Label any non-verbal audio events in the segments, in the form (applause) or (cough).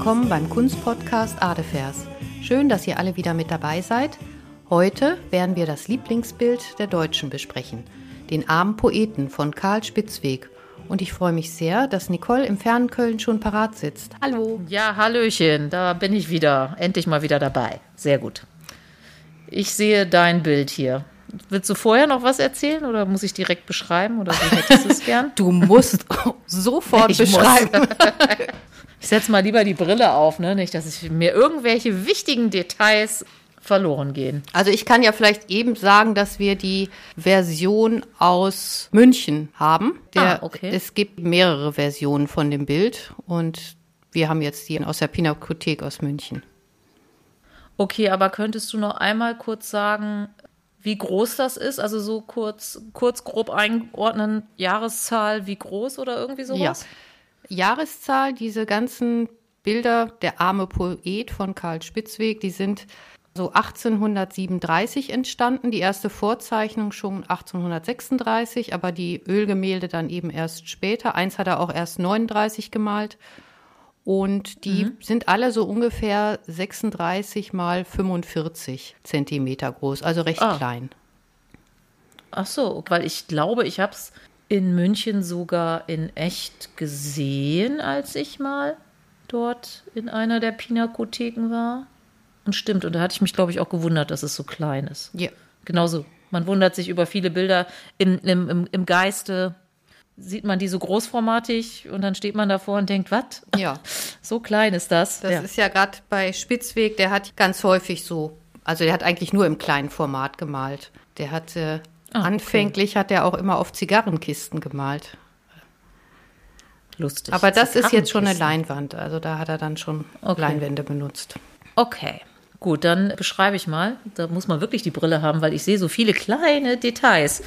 Willkommen beim Kunstpodcast Adefers. Schön, dass ihr alle wieder mit dabei seid. Heute werden wir das Lieblingsbild der Deutschen besprechen, den armen Poeten von Karl Spitzweg. Und ich freue mich sehr, dass Nicole im fernen Köln schon parat sitzt. Hallo. Ja, Hallöchen, da bin ich wieder. Endlich mal wieder dabei. Sehr gut. Ich sehe dein Bild hier. Willst du vorher noch was erzählen oder muss ich direkt beschreiben oder wie hättest du es (laughs) gern? Du musst (laughs) sofort Ich beschreiben. (laughs) Ich setze mal lieber die Brille auf, ne? nicht, dass ich mir irgendwelche wichtigen Details verloren gehen. Also ich kann ja vielleicht eben sagen, dass wir die Version aus München haben. Der, Ah, okay. Es gibt mehrere Versionen von dem Bild und wir haben jetzt die aus der Pinakothek aus München. Okay, aber könntest du noch einmal kurz sagen, wie groß das ist? Also so kurz, kurz grob einordnen, Jahreszahl, wie groß oder irgendwie sowas? Jahreszahl, diese ganzen Bilder, der arme Poet von Karl Spitzweg, die sind so 1837 entstanden. Die erste Vorzeichnung schon 1836, aber die Ölgemälde dann eben erst später. Eins hat er auch erst 39 gemalt. Und die sind alle so ungefähr 36 mal 45 Zentimeter groß, also recht Ah. klein. Ach so, weil ich glaube, ich habe es in München sogar in echt gesehen, als ich mal dort in einer der Pinakotheken war. Und stimmt, und da hatte ich mich, glaube ich, auch gewundert, dass es so klein ist. Ja. Genauso. Man wundert sich über viele Bilder im, im, im, im Geiste. Sieht man die so großformatig und dann steht man davor und denkt, was? Ja. (laughs) So klein ist das. Das ja. ist ja gerade bei Spitzweg, der hat ganz häufig so, also der hat eigentlich nur im kleinen Format gemalt. Der hat Ah, okay. anfänglich hat er auch immer auf Zigarrenkisten gemalt. lustig. Aber das ist jetzt schon eine. Leinwand, also da hat er dann schon Okay. Leinwände benutzt. Okay, gut, dann beschreibe ich mal. Da muss man wirklich die Brille haben, weil ich sehe so viele kleine Details.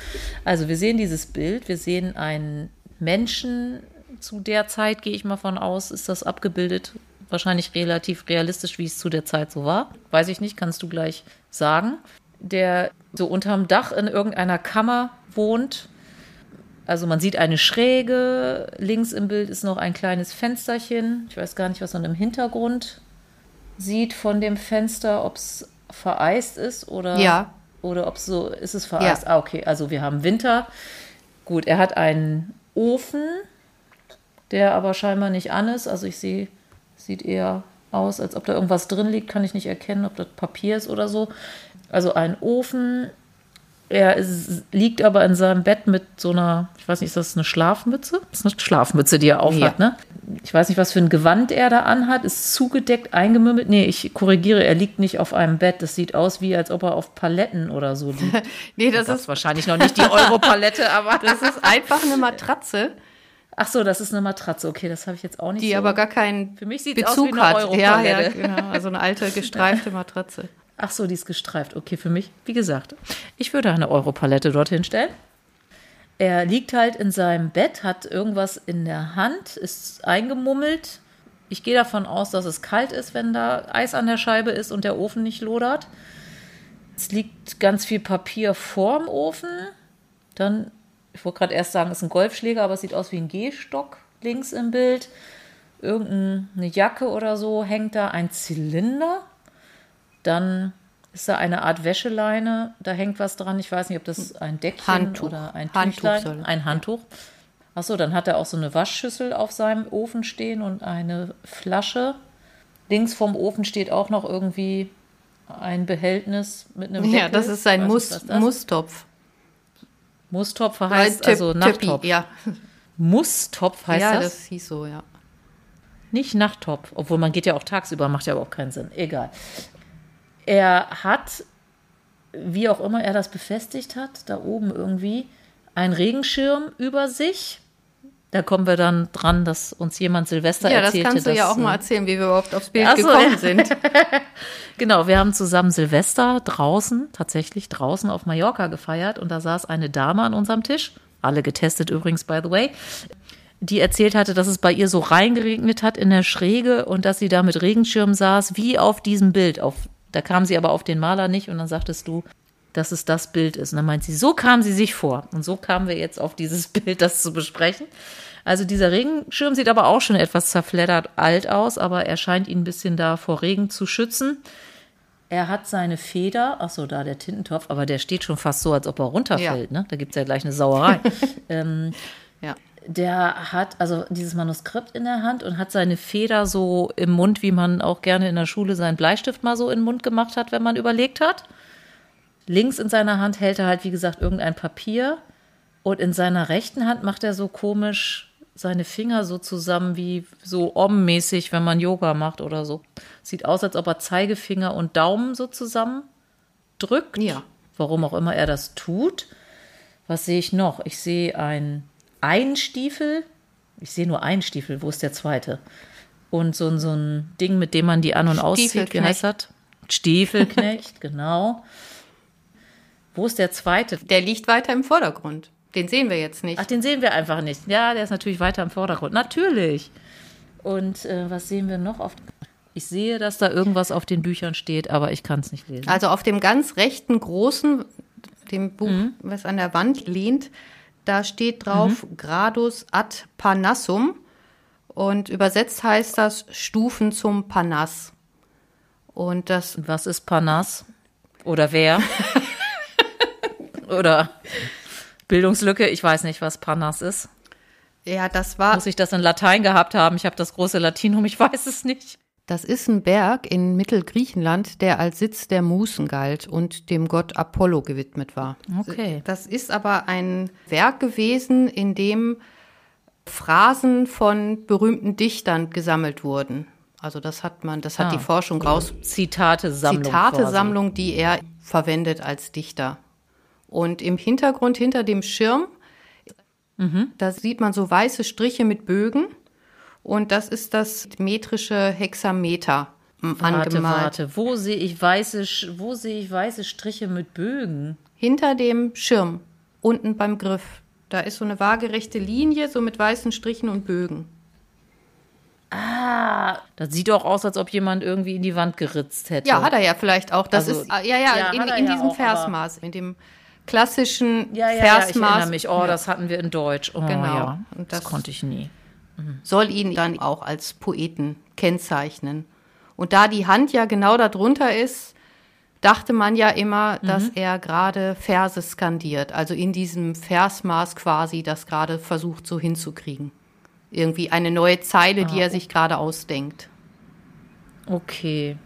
Also wir sehen dieses Bild, wir sehen einen Menschen zu der Zeit, gehe ich mal von aus, ist das abgebildet. Wahrscheinlich relativ realistisch, wie es zu der Zeit so war. Weiß ich nicht, kannst du gleich sagen. Der so unterm Dach in irgendeiner Kammer wohnt. Also man sieht eine Schräge, links im Bild ist noch ein kleines Fensterchen. Ich weiß gar nicht, was man im Hintergrund sieht von dem Fenster, ob es vereist ist oder, Ja. oder ob es so ist es vereist. Ja. Ah, okay, also wir haben Winter. Gut, er hat einen Ofen, der aber scheinbar nicht an ist. Also ich sehe, sieht eher aus, als ob da irgendwas drin liegt. Kann ich nicht erkennen, ob das Papier ist oder so. Also ein Ofen. Er ist, liegt aber in seinem Bett mit so einer, ich weiß nicht, ist das eine Schlafmütze? Das ist eine Schlafmütze, die er aufhat, Ja. ne? Ich weiß nicht, was für ein Gewand er da anhat. Ist zugedeckt, eingemümmelt. Nee, ich korrigiere, er liegt nicht auf einem Bett. Das sieht aus wie, als ob er auf Paletten oder so liegt. (laughs) Nee, Das ist wahrscheinlich noch nicht die Europalette, (laughs) aber. das ist einfach eine Matratze, Ach so, das ist eine Matratze. Okay, das habe ich jetzt auch nicht die so. aber gar keinen Für mich sieht's Bezug aus wie eine hat. Ja, ja, genau. Also eine alte gestreifte (laughs) Matratze. Ach so, die ist gestreift. Okay, für mich, wie gesagt, ich würde eine Europalette dorthin stellen. Er liegt halt in seinem Bett, hat irgendwas in der Hand, ist eingemummelt. Ich gehe davon aus, dass es kalt ist, wenn da Eis an der Scheibe ist und der Ofen nicht lodert. Es liegt ganz viel Papier vorm Ofen. Dann, ich wollte gerade erst sagen, es ist ein Golfschläger, aber es sieht aus wie ein Gehstock links im Bild. Irgendeine Jacke oder so hängt da, ein Zylinder. Dann ist da eine Art Wäscheleine, da hängt was dran. Ich weiß nicht, ob das ein Deckchen Handtuch. oder ein Handtuch Tüchlein, ein Handtuch. Achso, dann hat er auch so eine Waschschüssel auf seinem Ofen stehen und eine Flasche. Links vom Ofen steht auch noch irgendwie ein Behältnis mit einem Deckel. Ja, das ist weiß Mus. Mustopf. Mustopf Ein heißt Tipp- also Tippi, Nachttopf. Ja, Mustopf heißt ja das? das hieß so, ja. Nicht Nachttopf, obwohl man geht ja auch tagsüber, macht ja aber auch keinen Sinn. Egal. Er hat, wie auch immer er das befestigt hat, da oben irgendwie einen Regenschirm über sich. Da kommen wir dann dran, dass uns jemand Silvester Ja, das erzählte. kannst du ja auch mal äh, erzählen, wie wir überhaupt aufs Bild so, gekommen ja. sind. (laughs) Genau, wir haben zusammen Silvester draußen, tatsächlich draußen auf Mallorca gefeiert und da saß eine Dame an unserem Tisch, alle getestet übrigens, by the way, die erzählt hatte, dass es bei ihr so reingeregnet hat in der Schräge und dass sie da mit Regenschirm saß, wie auf diesem Bild. Auf, da kam sie aber auf den Maler nicht und dann sagtest du, dass es das Bild ist. Und dann meint sie, so kam sie sich vor. Und so kamen wir jetzt auf dieses (laughs) Bild, das zu besprechen. Also dieser Regenschirm sieht aber auch schon etwas zerfleddert alt aus, aber er scheint ihn ein bisschen da vor Regen zu schützen. Er hat seine Feder, ach so, da der Tintentopf, aber der steht schon fast so, als ob er runterfällt. Ja. Ne? Da gibt es ja gleich eine Sauerei. (laughs) ähm. Der hat also dieses Manuskript in der Hand und hat seine Feder so im Mund, wie man auch gerne in der Schule seinen Bleistift mal so in den Mund gemacht hat, wenn man überlegt hat. Links in seiner Hand hält er halt, wie gesagt, irgendein Papier. Und in seiner rechten Hand macht er so komisch seine Finger so zusammen wie so Om-mäßig, wenn man Yoga macht oder so. Sieht aus, als ob er Zeigefinger und Daumen so zusammen drückt. Ja. Warum auch immer er das tut. Was sehe ich noch? Ich sehe ein einen Stiefel. Ich sehe nur einen Stiefel. Wo ist der zweite? Und so, ein- so ein Ding, mit dem man die an- und auszieht. Wie Stiefelknecht. heißt das? Stiefelknecht, (laughs) genau. Wo ist der zweite? Der liegt weiter im Vordergrund. Den sehen wir jetzt nicht. Ach, den sehen wir einfach nicht. Ja, der ist natürlich weiter im Vordergrund. Natürlich. Und äh, was sehen wir noch? Auf ich sehe, dass da irgendwas auf den Büchern steht, aber ich kann es nicht lesen. Also auf dem ganz rechten großen, dem Buch, Mhm. was an der Wand lehnt, da steht drauf Gradus ad Parnassum und übersetzt heißt das Stufen zum Parnass. Und das Was ist Parnass? Oder wer? (laughs) Oder Bildungslücke, ich weiß nicht, was Parnass ist. ja, das war Muss ich das in Latein gehabt haben? Ich habe das große Latinum, ich weiß es nicht. Das ist ein Berg in Mittelgriechenland, der als Sitz der Musen galt und dem Gott Apollo gewidmet war. Okay. Das ist aber ein Werk gewesen, in dem Phrasen von berühmten Dichtern gesammelt wurden. Also das hat man, das hat Ah. die Forschung raus. Zitate-Sammlung. Zitate-Sammlung, die er verwendet als Dichter. Und im Hintergrund, hinter dem Schirm, da sieht man so weiße Striche mit Bögen. Und das ist das metrische Hexameter Warte, angemalt. warte. Wo sehe ich weiße, wo sehe ich weiße Striche mit Bögen? Hinter dem Schirm, unten beim Griff. Da ist so eine waagerechte Linie, so mit weißen Strichen und Bögen. Ah, das sieht doch aus, als ob jemand irgendwie in die Wand geritzt hätte. Ja, hat er ja vielleicht auch. Das Also, ist, ah, ja, ja, ja, in, in ja diesem auch, Versmaß, in dem klassischen ja, ja, ja, ich Versmaß. erinnere mich. Oh, das hatten wir in Deutsch. Oh, Genau. Ja, Und das, das- konnte ich nie. Soll ihn dann auch als Poeten kennzeichnen. Und da die Hand ja genau darunter ist, dachte man ja immer, dass er gerade Verse skandiert, also in diesem Versmaß quasi das gerade versucht so hinzukriegen. Irgendwie eine neue Zeile, die er sich gerade ausdenkt. Okay.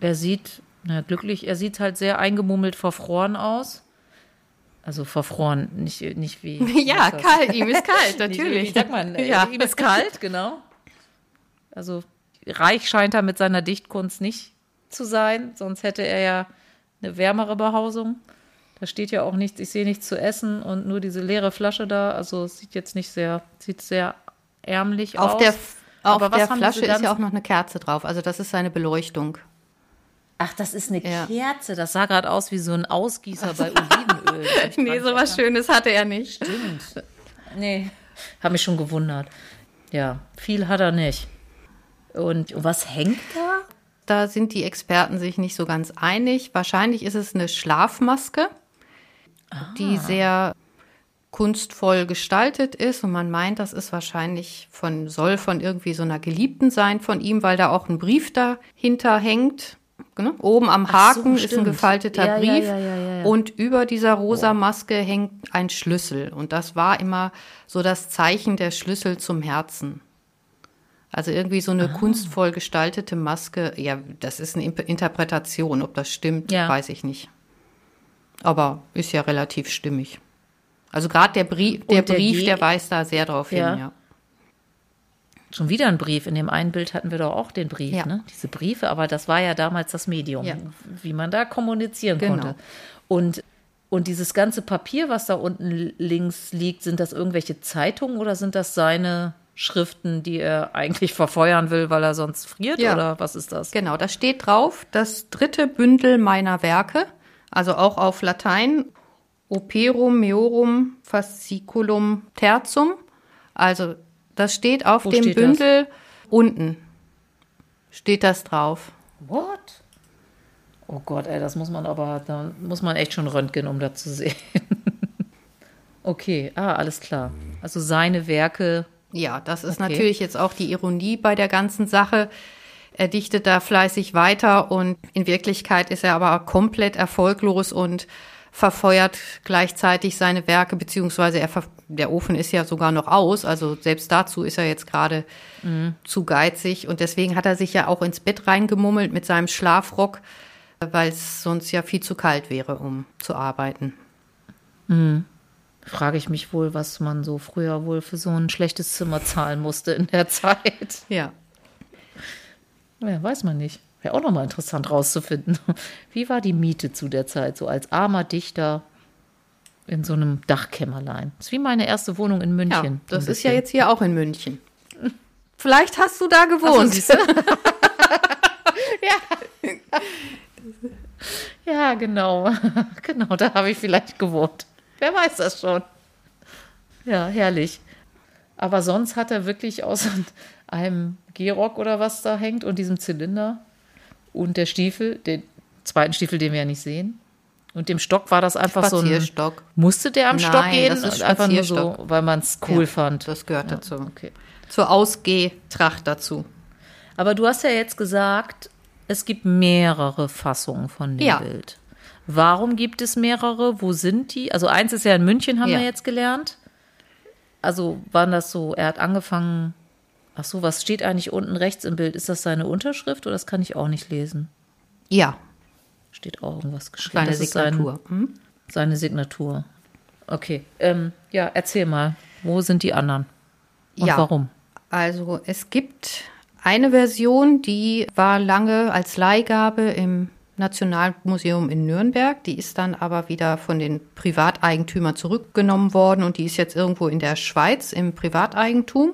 Er sieht, na glücklich, er sieht halt sehr eingemummelt verfroren aus. Also verfroren, nicht, nicht wie. (laughs) Ja, kalt, ihm ist kalt, (laughs) Nicht wie, natürlich. wie sagt man? äh, Ja. Ihm ist kalt, genau. Also reich scheint er mit seiner Dichtkunst nicht zu sein, sonst hätte er ja eine wärmere Behausung. Da steht ja auch nichts, ich sehe nichts zu essen und nur diese leere Flasche da. Also es sieht jetzt nicht sehr, sieht sehr ärmlich Auf aus. der, auf Aber was der haben Flasche ist ja auch noch eine Kerze drauf, also das ist seine Beleuchtung. Ach, das ist eine Ja. Kerze. Das sah gerade aus wie so ein Ausgießer bei Olivenöl. (laughs) Nee, so was Schönes hatte er nicht. Stimmt. Nee, habe mich schon gewundert. Ja, viel hat er nicht. Und was hängt da? Da sind die Experten sich nicht so ganz einig. Wahrscheinlich ist es eine Schlafmaske, die sehr kunstvoll gestaltet ist und man meint, das ist wahrscheinlich von soll von irgendwie so einer Geliebten sein von ihm, weil da auch ein Brief dahinter hängt. Ne? Oben am Ach so, Haken ist ein gefalteter Ja, Brief ja, ja, und über dieser rosa Maske hängt ein Schlüssel und das war immer so das Zeichen der Schlüssel zum Herzen. Also irgendwie so eine Ah. kunstvoll gestaltete Maske. Ja, das ist eine Interpretation. Ob das stimmt, weiß ich nicht. Aber ist ja relativ stimmig. Also gerade der Brief, der, der Brief, Ge- der weist da sehr drauf hin, ja. Schon wieder ein Brief. In dem einen Bild hatten wir doch auch den Brief, Ja. ne? Diese Briefe, aber das war ja damals das Medium, Ja. wie man da kommunizieren Genau. konnte. Und, und dieses ganze Papier, was da unten links liegt, sind das irgendwelche Zeitungen oder sind das seine Schriften, die er eigentlich verfeuern will, weil er sonst friert? Ja. Oder was ist das? Genau, da steht drauf, das dritte Bündel meiner Werke, also auch auf Latein, Operum meorum fasciculum tertium. Also das steht auf Wo dem steht das? Bündel unten. Steht das drauf. What? Oh Gott, ey, das muss man aber, da muss man echt schon röntgen, um das zu sehen. (laughs) okay, ah, alles klar. Also seine Werke. Ja, das ist Okay. natürlich jetzt auch die Ironie bei der ganzen Sache. Er dichtet da fleißig weiter und in Wirklichkeit ist er aber komplett erfolglos und verfeuert gleichzeitig seine Werke, beziehungsweise er, ver- der Ofen ist ja sogar noch aus, also selbst dazu ist er jetzt gerade zu geizig und deswegen hat er sich ja auch ins Bett reingemummelt mit seinem Schlafrock, weil es sonst ja viel zu kalt wäre, um zu arbeiten. Frage ich mich wohl, was man so früher wohl für so ein schlechtes Zimmer zahlen musste in der (laughs) Zeit. Ja. Ja, weiß man nicht. Wäre auch nochmal interessant rauszufinden. (laughs) Wie war die Miete zu der Zeit, so als armer Dichter in so einem Dachkämmerlein? Das ist wie meine erste Wohnung in Ja, München. das so ein ist ja jetzt hier auch in München. (laughs) Vielleicht hast du da so, gewohnt. du? (laughs) ja. ja, genau. Genau, da habe ich vielleicht gewohnt. Wer weiß das schon. Ja, herrlich. Aber sonst hat er wirklich außer einem Gehrock oder was da hängt und diesem Zylinder und der Stiefel, den zweiten Stiefel, den wir ja nicht sehen. Und dem Stock war das einfach so ein. Spazierstock. Musste der am Nein, Stock gehen? das ist einfach nur so, weil man es cool Ja, fand. Das gehört Ja, dazu. Okay. Zur Ausgehtracht dazu. Aber du hast ja jetzt gesagt, es gibt mehrere Fassungen von dem Ja. Bild. Warum gibt es mehrere? Wo sind die? Also eins ist ja in München, haben wir jetzt gelernt. Also waren das so, er hat angefangen, ach so, was steht eigentlich unten rechts im Bild? Ist das seine Unterschrift oder das kann ich auch nicht lesen? Ja, Steht auch irgendwas geschrieben. Das ist sein- Signatur. Hm? seine Signatur. Okay, ähm, ja, erzähl mal, wo sind die anderen? Und Ja. warum? Also es gibt eine Version, die war lange als Leihgabe im Nationalmuseum in Nürnberg. Die ist dann aber wieder von den Privateigentümern zurückgenommen worden und die ist jetzt irgendwo in der Schweiz im Privateigentum.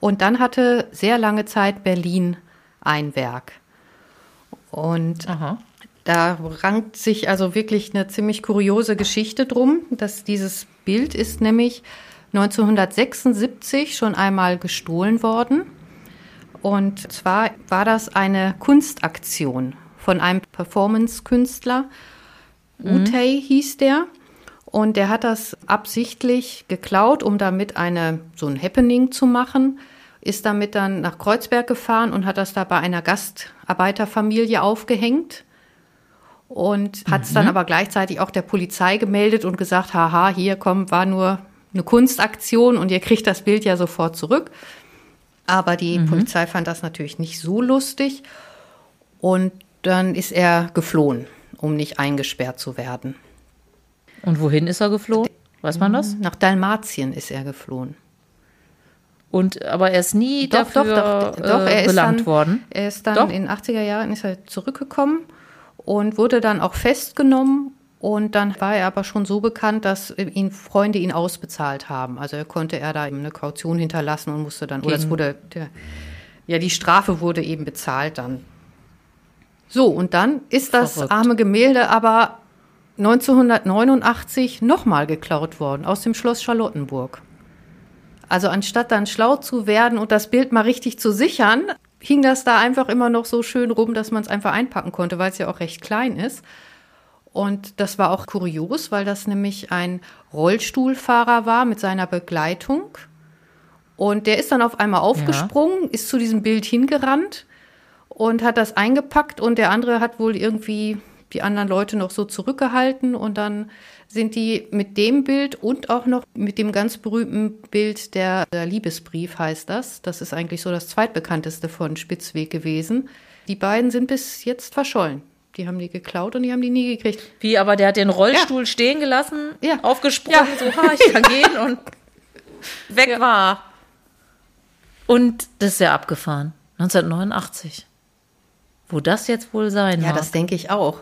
Und dann hatte sehr lange Zeit Berlin ein Werk. Und Aha. Da rankt sich also wirklich eine ziemlich kuriose Geschichte drum, dass dieses Bild ist nämlich 1976 schon einmal gestohlen worden. Und zwar war das eine Kunstaktion von einem Performance-Künstler. Utey hieß der. Und der hat das absichtlich geklaut, um damit eine, so ein Happening zu machen. Ist damit dann nach Kreuzberg gefahren und hat das da bei einer Gastarbeiterfamilie aufgehängt und hat es dann aber gleichzeitig auch der Polizei gemeldet und gesagt, haha, hier komm, war nur eine Kunstaktion und ihr kriegt das Bild ja sofort zurück. Aber die Polizei fand das natürlich nicht so lustig und dann ist er geflohen, um nicht eingesperrt zu werden. Und wohin ist er geflohen? Weiß man das? Nach Dalmatien ist er geflohen. Und aber er ist nie dafür äh, belangt dann, worden. Er ist dann Doch. in den 80er Jahren ist er zurückgekommen und wurde dann auch festgenommen. Und dann war er aber schon so bekannt, dass ihn Freunde ihn ausbezahlt haben. Also er konnte er da eben eine Kaution hinterlassen und musste dann, oder es wurde, der, ja, die Strafe wurde eben bezahlt dann. So, und dann ist das Verrückt. arme Gemälde aber 1989 nochmal geklaut worden aus dem Schloss Charlottenburg. Also anstatt dann schlau zu werden und das Bild mal richtig zu sichern, hing das da einfach immer noch so schön rum, dass man es einfach einpacken konnte, weil es ja auch recht klein ist. Und das war auch kurios, weil das nämlich ein Rollstuhlfahrer war mit seiner Begleitung. Und der ist dann auf einmal aufgesprungen, ist zu diesem Bild hingerannt und hat das eingepackt und der andere hat wohl irgendwie die anderen Leute noch so zurückgehalten und dann sind die mit dem Bild und auch noch mit dem ganz berühmten Bild der, der Liebesbrief heißt das. Das ist eigentlich so das zweitbekannteste von Spitzweg gewesen. Die beiden sind bis jetzt verschollen. Die haben die geklaut und die haben die nie gekriegt. Wie, aber der hat den Rollstuhl stehen gelassen, Ja. aufgesprungen, Ja. so, ha, ich kann (laughs) gehen und weg war. Und das ist ja abgefahren. 1989. Wo das jetzt wohl sein Ja, mag. das denke ich auch.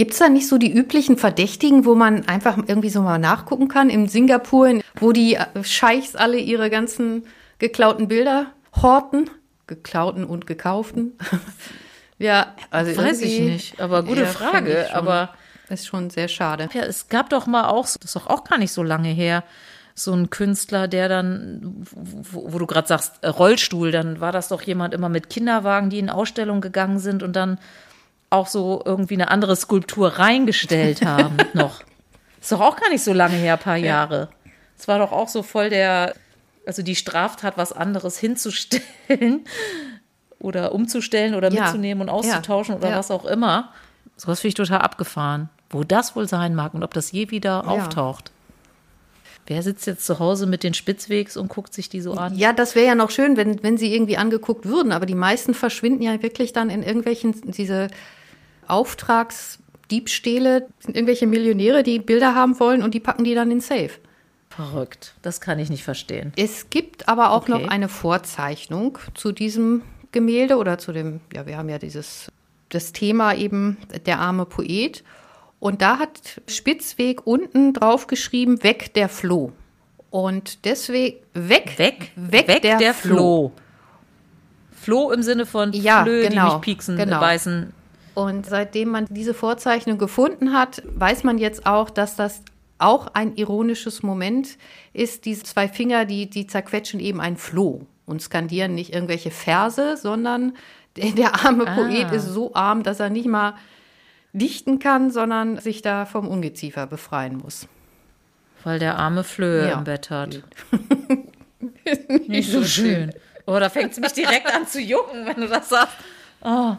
Gibt es da nicht so die üblichen Verdächtigen, wo man einfach irgendwie so mal nachgucken kann? In Singapur, in- wo die äh, Scheichs alle ihre ganzen geklauten Bilder horten? Geklauten und gekauften? (laughs) ja, also Weiß ich nicht, aber gute Ja, Frage. schon. Aber Ist schon sehr schade. ja, es gab doch mal auch, das ist doch auch gar nicht so lange her, so ein Künstler, der dann, wo, wo du gerade sagst, äh, Rollstuhl, dann war das doch jemand immer mit Kinderwagen, die in Ausstellung gegangen sind und dann auch so irgendwie eine andere Skulptur reingestellt (laughs) haben noch. Ist doch auch gar nicht so lange her, ein paar Jahre. Es war doch auch so voll der, also die Straftat, was anderes hinzustellen (laughs) oder umzustellen oder Ja. mitzunehmen und auszutauschen Ja. oder Ja. was auch immer. Sowas finde ich total abgefahren. Wo das wohl sein mag und ob das je wieder auftaucht. Wer sitzt jetzt zu Hause mit den Spitzwegs und guckt sich die so an? Ja, das wäre ja noch schön, wenn, wenn sie irgendwie angeguckt würden, aber die meisten verschwinden ja wirklich dann in irgendwelchen, diese Auftragsdiebstähle, sind irgendwelche Millionäre, die Bilder haben wollen und die packen die dann in Safe. Verrückt. Das kann ich nicht verstehen. Es gibt aber auch Okay. noch eine Vorzeichnung zu diesem Gemälde oder zu dem, ja, wir haben ja dieses, das Thema eben der arme Poet. Und da hat Spitzweg unten drauf geschrieben, weg der Floh. Und deswegen, weg, Weg, weg, der, Floh. Floh. Floh im Sinne von Ja, Flöhe, die genau, mich pieksen, genau. beißen. Und seitdem man diese Vorzeichnung gefunden hat, weiß man jetzt auch, dass das auch ein ironisches Moment ist. Diese zwei Finger, die, die zerquetschen eben ein Floh und skandieren nicht irgendwelche Verse, sondern der, der arme Ah. Poet ist so arm, dass er nicht mal dichten kann, sondern sich da vom Ungeziefer befreien muss. Weil der arme Flöhe Ja. im Bett hat. (laughs) Nicht so schön. Oh, da fängt es mich direkt an zu jucken, wenn du das sagst. Oh.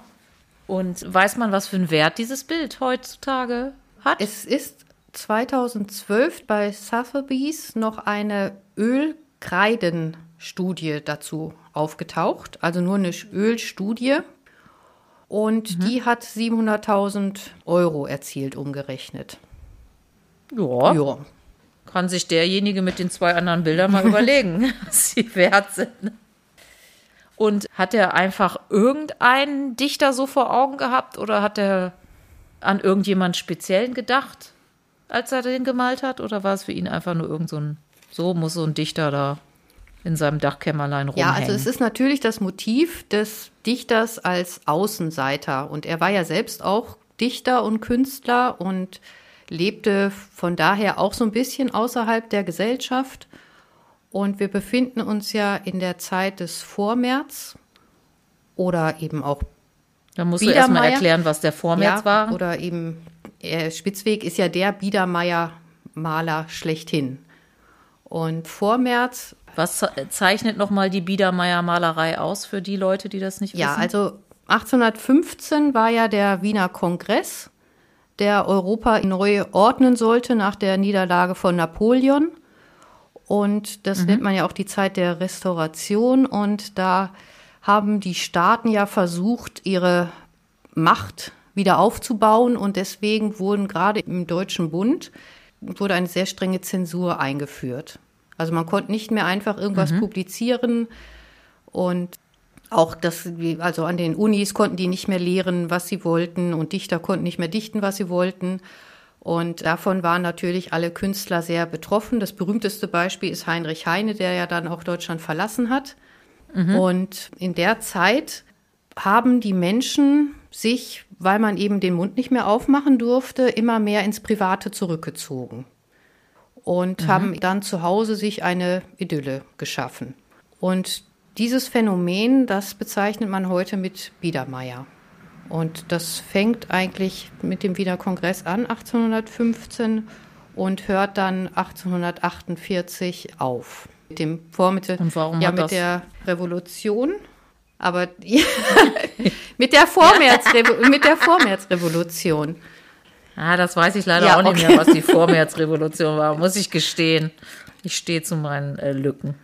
Und weiß man, was für einen Wert dieses Bild heutzutage hat? Es ist 2012 bei Sotheby's noch eine Ölkreidenstudie dazu aufgetaucht, also nur eine Ölstudie. Und die hat 700.000 Euro erzielt, umgerechnet. ja, Ja. kann sich derjenige mit den zwei anderen Bildern mal überlegen, (laughs) was sie wert sind. Und hat er einfach irgendeinen Dichter so vor Augen gehabt oder hat er an irgendjemand Speziellen gedacht, als er den gemalt hat? Oder war es für ihn einfach nur irgend so ein, so muss so ein Dichter da in seinem Dachkämmerlein rumhängen? Ja, also es ist natürlich das Motiv des Dichters als Außenseiter. Und er war ja selbst auch Dichter und Künstler und lebte von daher auch so ein bisschen außerhalb der Gesellschaft. Und wir befinden uns ja in der Zeit des Vormärz oder eben auch da musst du erstmal erklären, was der Vormärz ja, war. Oder eben, äh, Spitzweg ist ja der Biedermeier-Maler schlechthin. Und Vormärz Was ze- zeichnet nochmal die Biedermeier-Malerei aus für die Leute, die das nicht Ja, wissen? also 1815 war ja der Wiener Kongress, der Europa neu ordnen sollte nach der Niederlage von Napoleon. Und das nennt man ja auch die Zeit der Restauration. Und da haben die Staaten ja versucht, ihre Macht wieder aufzubauen. Und deswegen wurden gerade im Deutschen Bund wurde eine sehr strenge Zensur eingeführt. Also man konnte nicht mehr einfach irgendwas publizieren und auch das, also an den Unis konnten die nicht mehr lehren, was sie wollten und Dichter konnten nicht mehr dichten, was sie wollten. Und davon waren natürlich alle Künstler sehr betroffen. Das berühmteste Beispiel ist Heinrich Heine, der ja dann auch Deutschland verlassen hat. Und in der Zeit haben die Menschen sich, weil man eben den Mund nicht mehr aufmachen durfte, immer mehr ins Private zurückgezogen und haben dann zu Hause sich eine Idylle geschaffen. Und dieses Phänomen, das bezeichnet man heute mit Biedermeier. Und das fängt eigentlich mit dem Wiener Kongress an, 1815, und hört dann 1848 auf. Mit dem Vormittel, ja, mit der Revolution. Aber (laughs) mit der Vormärzrevo mit der Vormärzrevolution. Ah, das weiß ich leider Ja, auch nicht okay. mehr, was die Vormärzrevolution war, muss ich gestehen. Ich stehe zu meinen äh, Lücken.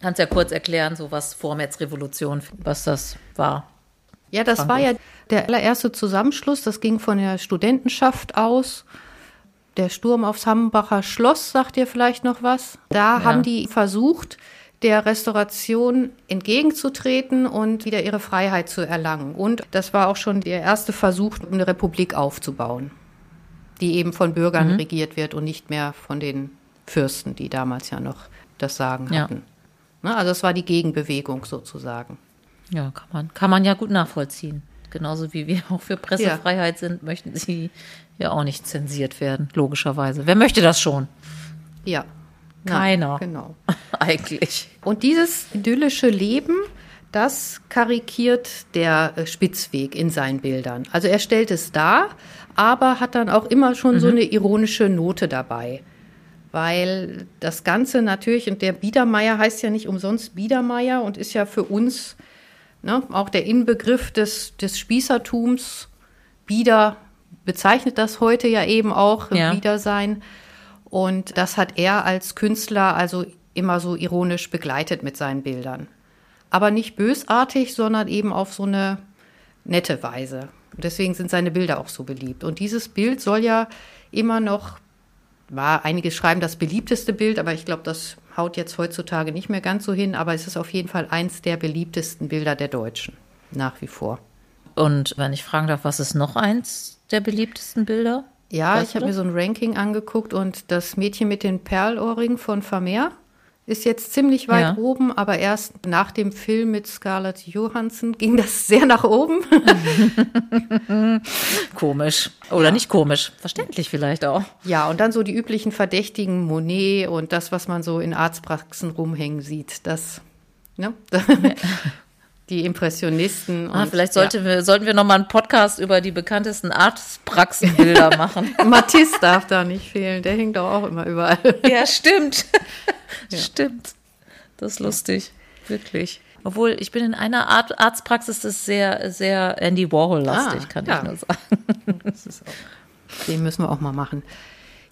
Kannst ja kurz erklären, so was Vormärzrevolution, was das war. Ja, das war ja der allererste Zusammenschluss. Das ging von der Studentenschaft aus. Der Sturm aufs Hambacher Schloss, sagt ihr vielleicht noch was? Da haben die versucht, der Restauration entgegenzutreten und wieder ihre Freiheit zu erlangen. Und das war auch schon der erste Versuch, eine Republik aufzubauen, die eben von Bürgern regiert wird und nicht mehr von den Fürsten, die damals ja noch das Sagen Ja. hatten. Ne, Also es war die Gegenbewegung sozusagen. Ja, kann man, kann man ja gut nachvollziehen. Genauso wie wir auch für Pressefreiheit sind, möchten sie ja auch nicht zensiert werden, logischerweise. Wer möchte das schon? Ja. Ja, Keiner. Genau. (laughs) Eigentlich. Und dieses idyllische Leben, das karikiert der äh, Spitzweg in seinen Bildern. Also er stellt es dar, aber hat dann auch immer schon mhm. so eine ironische Note dabei. Weil das Ganze natürlich, und der Biedermeier heißt ja nicht umsonst Biedermeier und ist ja für uns ne, auch der Inbegriff des, des Spießertums. Bieder bezeichnet das heute ja eben auch, ja. Biedersein. Und das hat er als Künstler also immer so ironisch begleitet mit seinen Bildern aber nicht bösartig, sondern eben auf so eine nette Weise. Und deswegen sind seine Bilder auch so beliebt. Und dieses Bild soll ja immer noch, war einige schreiben das beliebteste Bild, aber ich glaube, das haut jetzt heutzutage nicht mehr ganz so hin, aber es ist auf jeden Fall eins der beliebtesten Bilder der Deutschen, nach wie vor. Und wenn ich fragen darf, was ist noch eins der beliebtesten Bilder? Ja, weißt ich habe mir so ein Ranking angeguckt und das Mädchen mit den Perlohrringen von Vermeer ist jetzt ziemlich weit ja. oben, aber erst nach dem Film mit Scarlett Johansson ging das (laughs) sehr nach oben. (laughs) komisch. Oder ja. nicht komisch. Verständlich vielleicht auch. Ja, und dann so die üblichen Verdächtigen, Monet und das, was man so in Arztpraxen rumhängen sieht. Das, ne? (laughs) die Impressionisten. Ah, und, vielleicht sollte ja. wir, sollten wir noch mal einen Podcast über die bekanntesten Arztpraxenbilder (laughs) machen. Matisse darf da nicht fehlen, der hängt doch auch immer überall. Ja, stimmt. (laughs) Ja. Stimmt. Das ist lustig. Wirklich. Obwohl, ich bin in einer Art Arztpraxis, das ist sehr, sehr Andy Warhol-lastig, ah, kann ja. ich nur sagen. (laughs) Den müssen wir auch mal machen.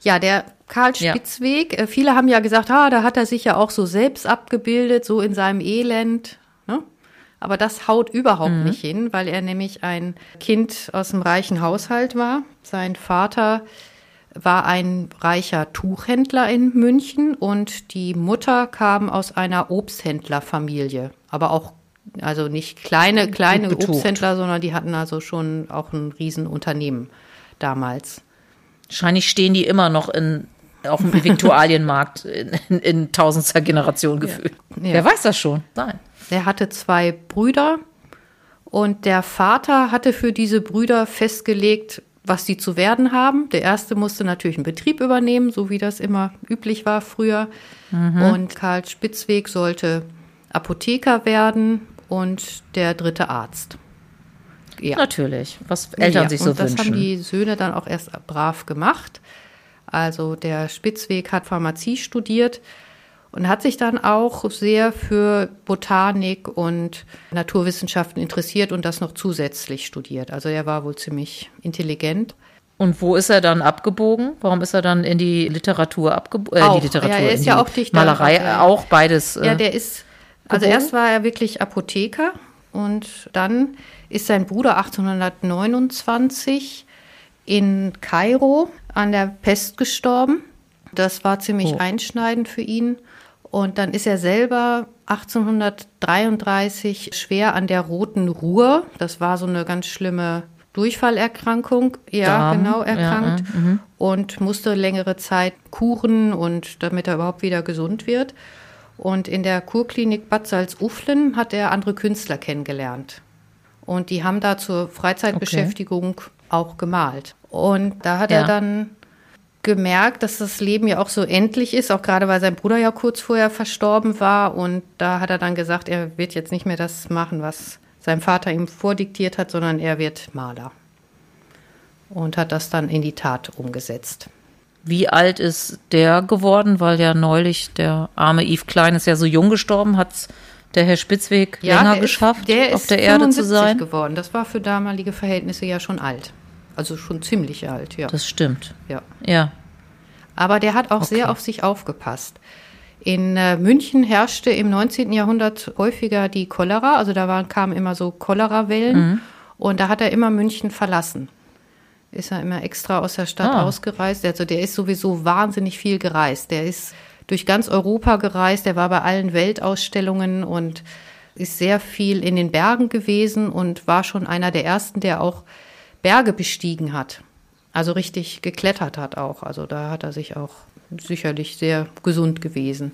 Ja, der Karl Spitzweg, ja. Äh, viele haben ja gesagt, ah, da hat er sich ja auch so selbst abgebildet, so in seinem Elend. Ne? Aber das haut überhaupt mhm. nicht hin, weil er nämlich ein Kind aus einem reichen Haushalt war. Sein Vater war ein reicher Tuchhändler in München und die Mutter kam aus einer Obsthändlerfamilie, aber auch also nicht kleine kleine Obsthändler, sondern die hatten also schon auch ein Riesenunternehmen damals. Wahrscheinlich stehen die immer noch in auf dem (laughs) Viktualienmarkt in, in, in tausendster Generation gefühlt. Ja. Ja. Wer weiß das schon? Nein. Er hatte zwei Brüder und der Vater hatte für diese Brüder festgelegt, was sie zu werden haben. Der erste musste natürlich einen Betrieb übernehmen, so wie das immer üblich war früher. Mhm. Und Karl Spitzweg sollte Apotheker werden und der dritte Arzt. Ja. Natürlich, was Eltern ja, sich so und wünschen. Das haben die Söhne dann auch erst brav gemacht. Also der Spitzweg hat Pharmazie studiert und hat sich dann auch sehr für Botanik und Naturwissenschaften interessiert und das noch zusätzlich studiert. Also er war wohl ziemlich intelligent. Und wo ist er dann abgebogen? Warum ist er dann in die Literatur abgebogen? Äh, die Literatur, ja, er ist ja auch Dichter. Malerei, äh, auch beides. Äh, ja, der ist, also gebogen? erst war er wirklich Apotheker und dann ist sein Bruder 1829 in Kairo an der Pest gestorben. Das war ziemlich oh. einschneidend für ihn. Und dann ist er selber 1833 schwer an der roten Ruhr. Das war so eine ganz schlimme Durchfallerkrankung, ja, Darm, genau, erkrankt ja, mhm. und musste längere Zeit kuren und damit er überhaupt wieder gesund wird. Und in der Kurklinik Bad Salzuflen hat er andere Künstler kennengelernt. Und die haben da zur Freizeitbeschäftigung okay. auch gemalt. Und da hat ja. er dann gemerkt, dass das Leben ja auch so endlich ist, auch gerade weil sein Bruder ja kurz vorher verstorben war. Und da hat er dann gesagt, er wird jetzt nicht mehr das machen, was sein Vater ihm vordiktiert hat, sondern er wird Maler. Und hat das dann in die Tat umgesetzt. Wie alt ist der geworden? Weil ja neulich der arme Yves Klein ist ja so jung gestorben, hat der Herr Spitzweg ja, länger der geschafft, ist, der auf der Erde zu sein? geworden. Das war für damalige Verhältnisse ja schon alt. Also schon ziemlich alt, ja. Das stimmt. Ja. Ja. Aber der hat auch okay. sehr auf sich aufgepasst. In äh, München herrschte im 19. Jahrhundert häufiger die Cholera, also da waren, kamen immer so Cholerawellen mhm. und da hat er immer München verlassen. Ist er immer extra aus der Stadt ah. ausgereist. Also der ist sowieso wahnsinnig viel gereist. Der ist durch ganz Europa gereist, der war bei allen Weltausstellungen und ist sehr viel in den Bergen gewesen und war schon einer der ersten, der auch Berge bestiegen hat. Also richtig geklettert hat auch. Also da hat er sich auch sicherlich sehr gesund gewesen.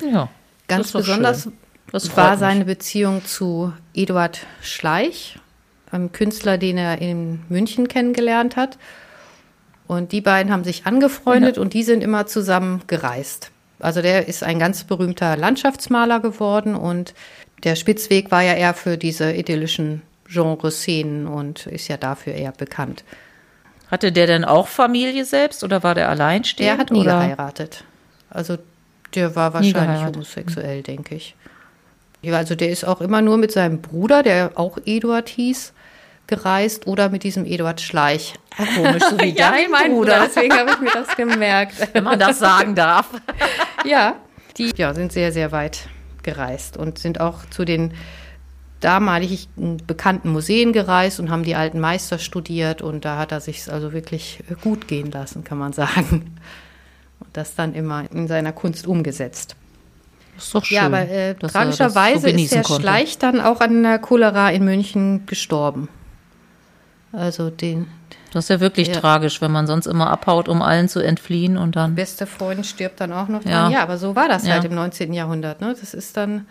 Ja. Ganz besonders war seine Beziehung zu Eduard Schleich, einem Künstler, den er in München kennengelernt hat. Und die beiden haben sich angefreundet ja. und die sind immer zusammen gereist. Also der ist ein ganz berühmter Landschaftsmaler geworden und der Spitzweg war ja eher für diese idyllischen Genre-Szenen und ist ja dafür eher bekannt. Hatte der denn auch Familie selbst oder war der alleinstehend? Der hat nie oder? geheiratet. Also der war wahrscheinlich homosexuell, denke ich. Ja, Also der ist auch immer nur mit seinem Bruder, der auch Eduard hieß, gereist oder mit diesem Eduard Schleich. (laughs) Komisch, so wie Ja, dein mein Bruder. deswegen habe ich mir das gemerkt. (laughs) Wenn man das sagen darf. Ja, die ja, sind sehr, sehr weit gereist und sind auch zu den damalig bekannten Museen gereist und haben die alten Meister studiert und da hat er sich also wirklich gut gehen lassen, kann man sagen. Und das dann immer in seiner Kunst umgesetzt. Ist doch schön. ja, aber äh, er das so tragischerweise ist der konnte. Schleich dann auch an der Cholera in München gestorben. Also den Das ist ja wirklich Ja. tragisch, wenn man sonst immer abhaut, um allen zu entfliehen und dann. beste Freund stirbt dann auch noch Ja. Ja, aber so war das Ja. halt im 19. Jahrhundert. Ne? Das ist dann,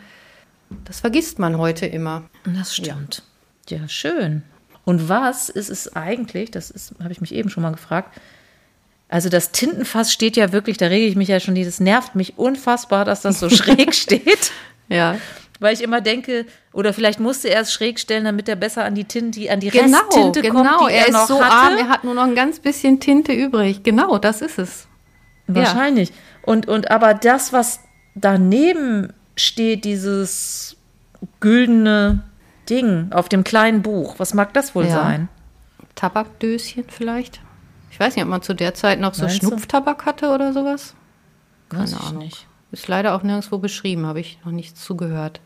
das vergisst man heute immer. Das stimmt. Ja. schön. Und was ist es eigentlich, das habe ich mich eben schon mal gefragt, also das Tintenfass steht ja wirklich, da rege ich mich ja schon, das nervt mich unfassbar, dass das so schräg (laughs) steht. Ja. Weil ich immer denke, oder vielleicht musste er es schräg stellen, damit er besser an die Tinte, an die Genau, Resttinte genau. kommt, die er, er, ist noch so hatte. arm, er hat nur noch ein ganz bisschen Tinte übrig. Genau, das ist es. Wahrscheinlich. Und, und aber das, was daneben steht, dieses güldene Ding auf dem kleinen Buch, was mag das wohl Ja. sein? Tabakdöschen vielleicht. Ich weiß nicht, ob man zu der Zeit noch so Meinst du? Schnupftabak hatte oder sowas. Weiß Keine ich Ahnung. nicht. Ist leider auch nirgendwo beschrieben, habe ich noch nichts zugehört.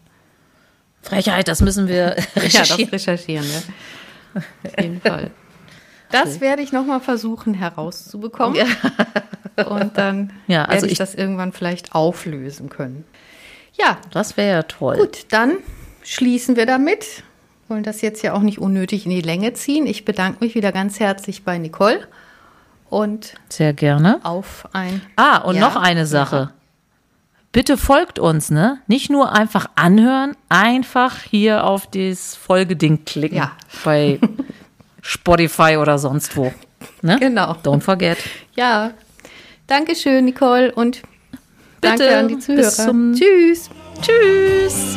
Frechheit, das müssen wir (laughs) Ja, das recherchieren. recherchieren, ja. Auf jeden Fall. Das werde ich nochmal versuchen herauszubekommen. Und dann Ja, also werde ich, ich- das irgendwann vielleicht auflösen können. Ja, Das wäre ja toll. gut, dann schließen wir damit. Wollen das jetzt ja auch nicht unnötig in die Länge ziehen. Ich bedanke mich wieder ganz herzlich bei Nicole und Sehr gerne. auf ein. Ah, und Ja. noch eine Sache. Bitte folgt uns, ne? Nicht nur einfach anhören, einfach hier auf das Folgeding klicken. Ja. Bei (laughs) Spotify oder sonst wo. Ne? Genau. Don't forget. Ja, Dankeschön, Nicole, und danke Bitte, an die Zuhörer. bis zum- Tschüss. Tschüss.